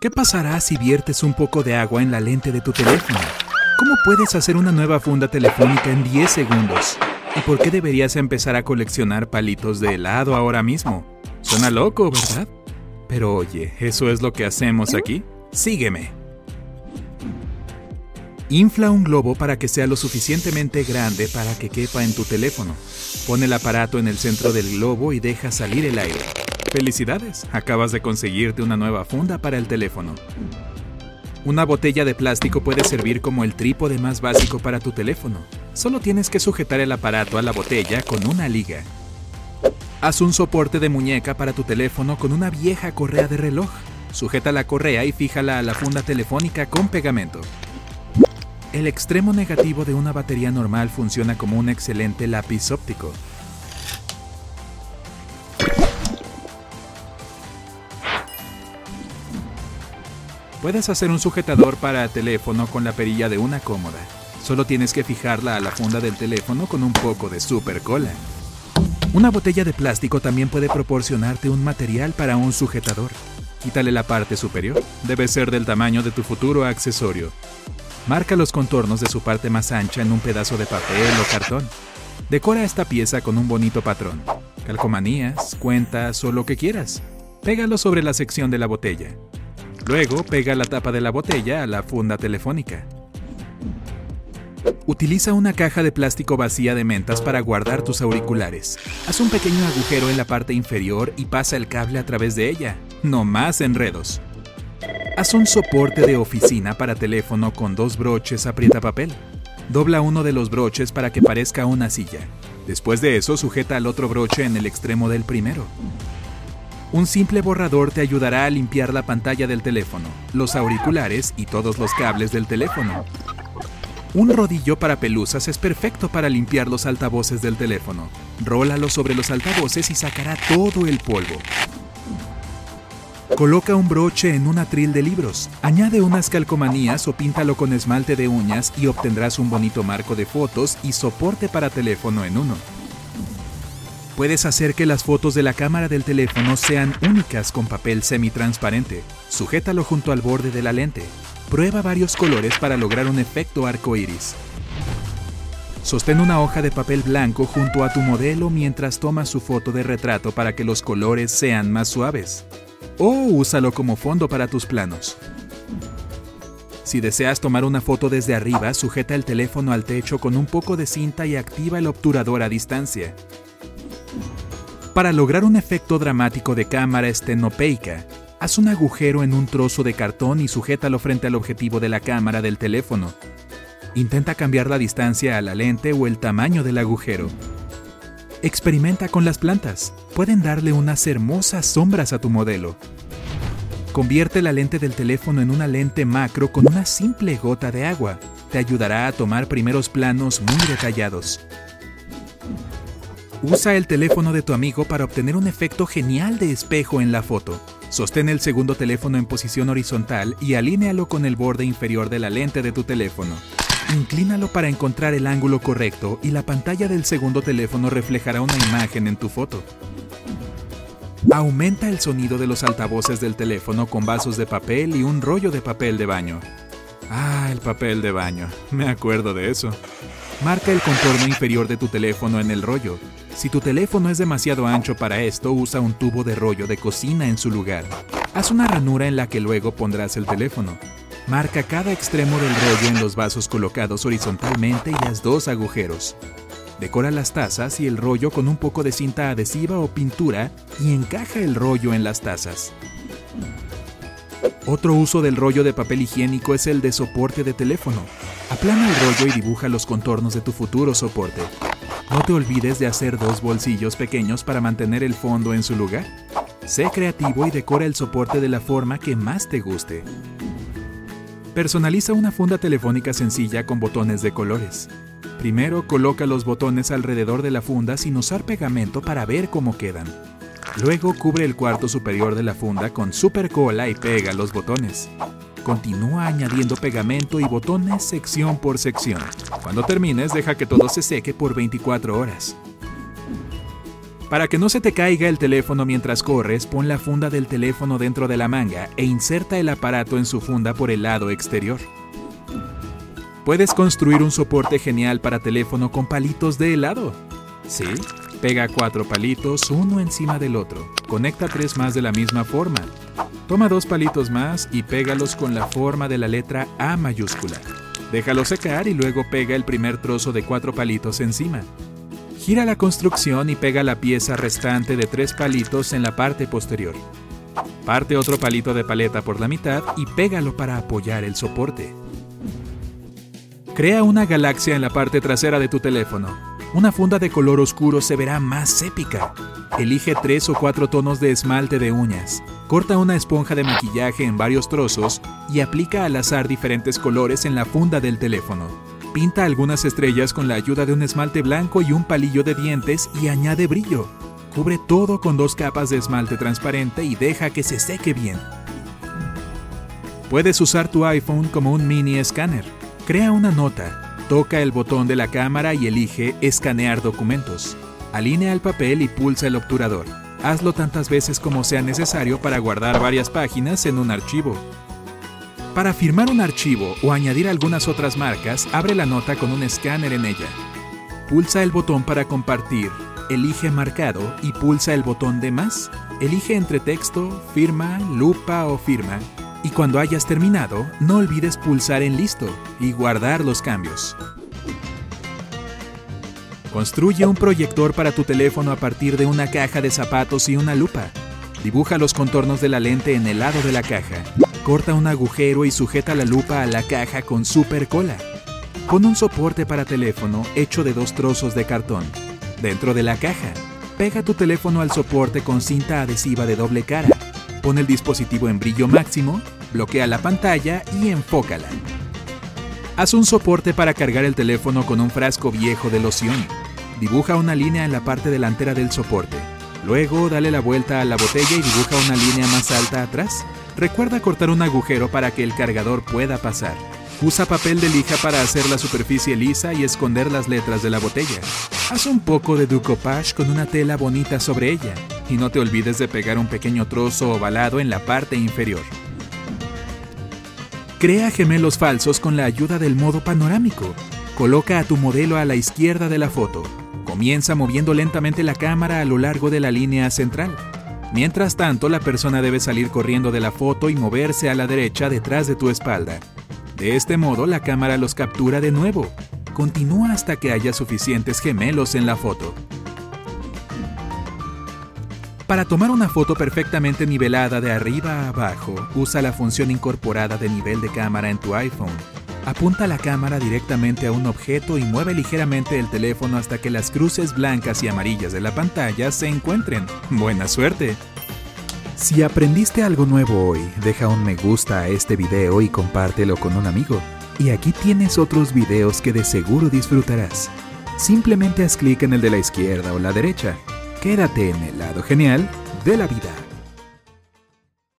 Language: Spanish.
¿Qué pasará si viertes un poco de agua en la lente de tu teléfono? ¿Cómo puedes hacer una nueva funda telefónica en 10 segundos? ¿Y por qué deberías empezar a coleccionar palitos de helado ahora mismo? Suena loco, ¿verdad? Pero oye, ¿eso es lo que hacemos aquí? Sígueme. Infla un globo para que sea lo suficientemente grande para que quepa en tu teléfono. Pon el aparato en el centro del globo y deja salir el aire. Felicidades, acabas de conseguirte una nueva funda para el teléfono. Una botella de plástico puede servir como el trípode más básico para tu teléfono. Solo tienes que sujetar el aparato a la botella con una liga. Haz un soporte de muñeca para tu teléfono con una vieja correa de reloj. Sujeta la correa y fíjala a la funda telefónica con pegamento. El extremo negativo de una batería normal funciona como un excelente lápiz óptico. Puedes hacer un sujetador para teléfono con la perilla de una cómoda. Solo tienes que fijarla a la funda del teléfono con un poco de super cola. Una botella de plástico también puede proporcionarte un material para un sujetador. Quítale la parte superior. Debe ser del tamaño de tu futuro accesorio. Marca los contornos de su parte más ancha en un pedazo de papel o cartón. Decora esta pieza con un bonito patrón. Calcomanías, cuentas o lo que quieras. Pégalo sobre la sección de la botella. Luego pega la tapa de la botella a la funda telefónica. Utiliza una caja de plástico vacía de mentas para guardar tus auriculares. Haz un pequeño agujero en la parte inferior y pasa el cable a través de ella. No más enredos. Haz un soporte de oficina para teléfono con dos broches aprieta papel. Dobla uno de los broches para que parezca una silla. Después de eso, sujeta al otro broche en el extremo del primero. Un simple borrador te ayudará a limpiar la pantalla del teléfono, los auriculares y todos los cables del teléfono. Un rodillo para pelusas es perfecto para limpiar los altavoces del teléfono. Rólalo sobre los altavoces y sacará todo el polvo. Coloca un broche en un atril de libros, añade unas calcomanías o píntalo con esmalte de uñas y obtendrás un bonito marco de fotos y soporte para teléfono en uno. Puedes hacer que las fotos de la cámara del teléfono sean únicas con papel semitransparente. Sujétalo junto al borde de la lente. Prueba varios colores para lograr un efecto arco iris. Sostén una hoja de papel blanco junto a tu modelo mientras tomas su foto de retrato para que los colores sean más suaves. O úsalo como fondo para tus planos. Si deseas tomar una foto desde arriba, sujeta el teléfono al techo con un poco de cinta y activa el obturador a distancia. Para lograr un efecto dramático de cámara estenopeica, haz un agujero en un trozo de cartón y sujétalo frente al objetivo de la cámara del teléfono. Intenta cambiar la distancia a la lente o el tamaño del agujero. Experimenta con las plantas. Pueden darle unas hermosas sombras a tu modelo. Convierte la lente del teléfono en una lente macro con una simple gota de agua. Te ayudará a tomar primeros planos muy detallados. Usa el teléfono de tu amigo para obtener un efecto genial de espejo en la foto. Sostén el segundo teléfono en posición horizontal y alínealo con el borde inferior de la lente de tu teléfono. Inclínalo para encontrar el ángulo correcto y la pantalla del segundo teléfono reflejará una imagen en tu foto. Aumenta el sonido de los altavoces del teléfono con vasos de papel y un rollo de papel de baño. Ah, el papel de baño. Me acuerdo de eso. Marca el contorno inferior de tu teléfono en el rollo. Si tu teléfono es demasiado ancho para esto, usa un tubo de rollo de cocina en su lugar. Haz una ranura en la que luego pondrás el teléfono. Marca cada extremo del rollo en los vasos colocados horizontalmente y haz dos agujeros. Decora las tazas y el rollo con un poco de cinta adhesiva o pintura y encaja el rollo en las tazas. Otro uso del rollo de papel higiénico es el de soporte de teléfono. Aplana el rollo y dibuja los contornos de tu futuro soporte. No te olvides de hacer dos bolsillos pequeños para mantener el fondo en su lugar. Sé creativo y decora el soporte de la forma que más te guste. Personaliza una funda telefónica sencilla con botones de colores. Primero coloca los botones alrededor de la funda sin usar pegamento para ver cómo quedan. Luego cubre el cuarto superior de la funda con super cola y pega los botones. Continúa añadiendo pegamento y botones sección por sección. Cuando termines, deja que todo se seque por 24 horas. Para que no se te caiga el teléfono mientras corres, pon la funda del teléfono dentro de la manga e inserta el aparato en su funda por el lado exterior. Puedes construir un soporte genial para teléfono con palitos de helado. ¿Sí? Pega cuatro palitos uno encima del otro. Conecta tres más de la misma forma. Toma dos palitos más y pégalos con la forma de la letra A mayúscula. Déjalo secar y luego pega el primer trozo de cuatro palitos encima. Gira la construcción y pega la pieza restante de tres palitos en la parte posterior. Parte otro palito de paleta por la mitad y pégalo para apoyar el soporte. Crea una galaxia en la parte trasera de tu teléfono. Una funda de color oscuro se verá más épica. Elige tres o cuatro tonos de esmalte de uñas. Corta una esponja de maquillaje en varios trozos y aplica al azar diferentes colores en la funda del teléfono. Pinta algunas estrellas con la ayuda de un esmalte blanco y un palillo de dientes y añade brillo. Cubre todo con dos capas de esmalte transparente y deja que se seque bien. Puedes usar tu iPhone como un mini escáner. Crea una nota, toca el botón de la cámara y elige Escanear documentos. Alinea el papel y pulsa el obturador. Hazlo tantas veces como sea necesario para guardar varias páginas en un archivo. Para firmar un archivo o añadir algunas otras marcas, abre la nota con un escáner en ella. Pulsa el botón para compartir, elige marcado y pulsa el botón de más. Elige entre texto, firma, lupa o firma y cuando hayas terminado, no olvides pulsar en listo y guardar los cambios. Construye un proyector para tu teléfono a partir de una caja de zapatos y una lupa. Dibuja los contornos de la lente en el lado de la caja. Corta un agujero y sujeta la lupa a la caja con super cola. Pon un soporte para teléfono hecho de dos trozos de cartón. Dentro de la caja, pega tu teléfono al soporte con cinta adhesiva de doble cara. Pon el dispositivo en brillo máximo, bloquea la pantalla y enfócala. Haz un soporte para cargar el teléfono con un frasco viejo de loción. Dibuja una línea en la parte delantera del soporte. Luego dale la vuelta a la botella y dibuja una línea más alta atrás. Recuerda cortar un agujero para que el cargador pueda pasar. Usa papel de lija para hacer la superficie lisa y esconder las letras de la botella. Haz un poco de decoupage con una tela bonita sobre ella. Y no te olvides de pegar un pequeño trozo ovalado en la parte inferior. Crea gemelos falsos con la ayuda del modo panorámico. Coloca a tu modelo a la izquierda de la foto. Comienza moviendo lentamente la cámara a lo largo de la línea central. Mientras tanto, la persona debe salir corriendo de la foto y moverse a la derecha detrás de tu espalda. De este modo, la cámara los captura de nuevo. Continúa hasta que haya suficientes gemelos en la foto. Para tomar una foto perfectamente nivelada de arriba a abajo, usa la función incorporada de nivel de cámara en tu iPhone. Apunta la cámara directamente a un objeto y mueve ligeramente el teléfono hasta que las cruces blancas y amarillas de la pantalla se encuentren. ¡Buena suerte! Si aprendiste algo nuevo hoy, deja un me gusta a este video y compártelo con un amigo. Y aquí tienes otros videos que de seguro disfrutarás. Simplemente haz clic en el de la izquierda o la derecha Quédate en el lado genial de la vida.